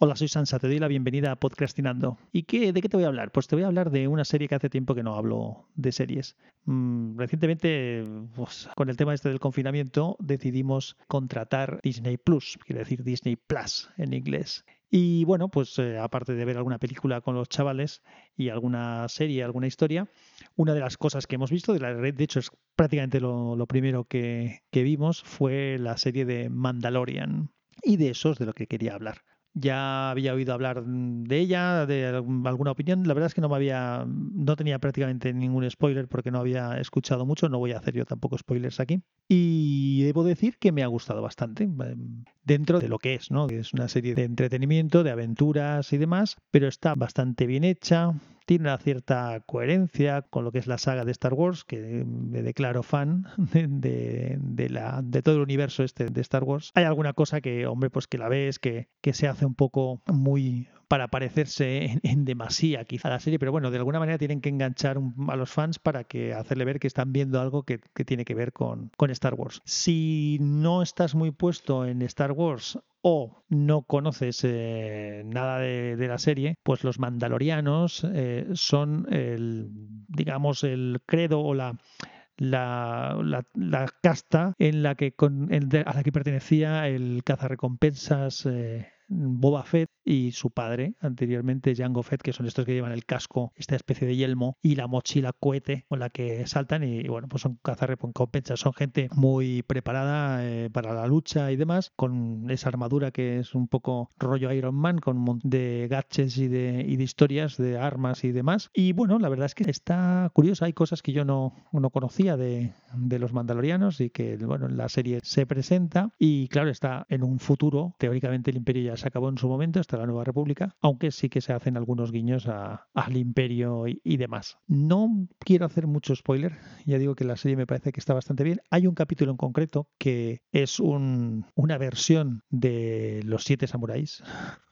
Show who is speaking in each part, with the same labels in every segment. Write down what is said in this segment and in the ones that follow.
Speaker 1: Hola, soy Sansa, te doy la bienvenida a Podcastinando. ¿Y qué, de qué te voy a hablar? Pues te voy a hablar de una serie que hace tiempo que no hablo de series. Mm, recientemente, pues, con el tema este del confinamiento, decidimos contratar Disney Plus, quiere decir Disney Plus en inglés. Y bueno, pues eh, aparte de ver alguna película con los chavales y alguna serie, alguna historia, una de las cosas que hemos visto, de, la, de hecho es prácticamente lo, lo primero que, que vimos, fue la serie de Mandalorian. Y de eso es de lo que quería hablar ya había oído hablar de ella, de alguna opinión. La verdad es que no me había, no tenía prácticamente ningún spoiler porque no había escuchado mucho. No voy a hacer yo tampoco spoilers aquí. Y debo decir que me ha gustado bastante em, dentro de lo que es, ¿no? Es una serie de entretenimiento, de aventuras y demás, pero está bastante bien hecha tiene una cierta coherencia con lo que es la saga de Star Wars, que me declaro fan de, de, la, de todo el universo este de Star Wars. Hay alguna cosa que, hombre, pues que la ves, que, se hace un poco muy para parecerse en, demasía quizá a la serie, pero bueno, de alguna manera tienen que enganchar a los fans para que hacerle ver que están viendo algo que, tiene que ver con Star Wars. Si no estás muy puesto en Star Wars o no conoces eh, nada de, la serie, pues los mandalorianos eh, son el, digamos, el credo o la, la, la, casta en la que con, a la que pertenecía el cazarrecompensas eh, Boba Fett y su padre, anteriormente Jango Fett, que son estos que llevan el casco, esta especie de yelmo y la mochila cohete con la que saltan y, bueno, pues son cazarrecompensas, son gente muy preparada eh, para la lucha y demás, con esa armadura que es un poco rollo Iron Man, con un montón de gadgets y de, y de historias, de armas y demás. Y bueno, la verdad es que está curiosa, hay cosas que yo no, no conocía de, de los mandalorianos y que, bueno, en la serie se presenta y claro, está en un futuro, teóricamente el imperio ya se acabó en su momento, está la Nueva República, aunque sí que se hacen algunos guiños al imperio y, demás. No quiero hacer mucho spoiler, ya digo que la serie me parece que está bastante bien. Hay un capítulo en concreto que es una versión de los siete samuráis,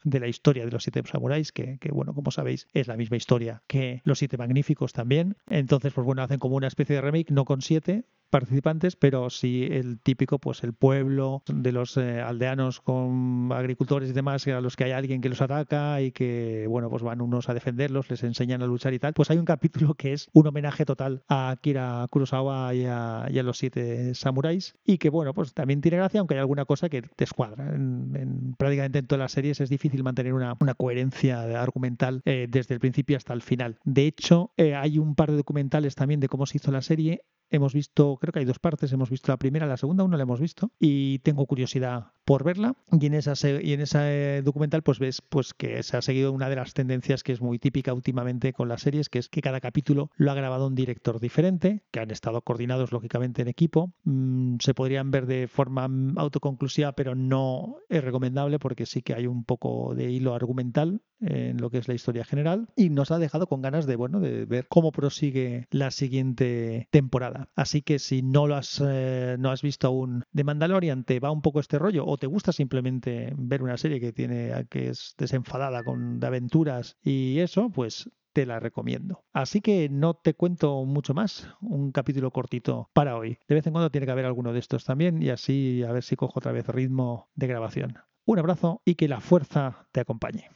Speaker 1: de la historia de los siete samuráis, que, que, bueno, como sabéis, es la misma historia que los siete magníficos también. Entonces, pues bueno, hacen como una especie de remake, no con siete, participantes, pero sí el típico, pues el pueblo de los eh, aldeanos con agricultores y demás, a los que hay alguien que los ataca y que, bueno, pues van unos a defenderlos, les enseñan a luchar y tal. Pues hay un capítulo que es un homenaje total a Akira Kurosawa y a, los siete samuráis y que, bueno, pues también tiene gracia, aunque hay alguna cosa que te escuadra. En, prácticamente en todas las series es difícil mantener una, coherencia argumental eh, desde el principio hasta el final. De hecho, eh, hay un par de documentales también de cómo se hizo la serie Hemos visto, creo que hay dos partes, hemos visto la primera, la segunda aún no la hemos visto y tengo curiosidad por verla. Y en esa y en ese documental pues ves pues que se ha seguido una de las tendencias que es muy típica últimamente con las series, que es que cada capítulo lo ha grabado un director diferente, que han estado coordinados lógicamente en equipo. Mm, se podrían ver de forma autoconclusiva, pero no es recomendable porque sí que hay un poco de hilo argumental en lo que es la historia general y nos ha dejado con ganas de bueno de ver cómo prosigue la siguiente temporada así que si no lo has eh, no has visto aún de Mandalorian te va un poco este rollo te gusta simplemente ver una serie que tiene que es desenfadada con de aventuras y eso pues te la recomiendo. Así que no te cuento mucho más, un capítulo cortito para hoy. De vez en cuando tiene que haber alguno de estos también y así a ver si cojo otra vez ritmo de grabación. Un abrazo y que la fuerza te acompañe.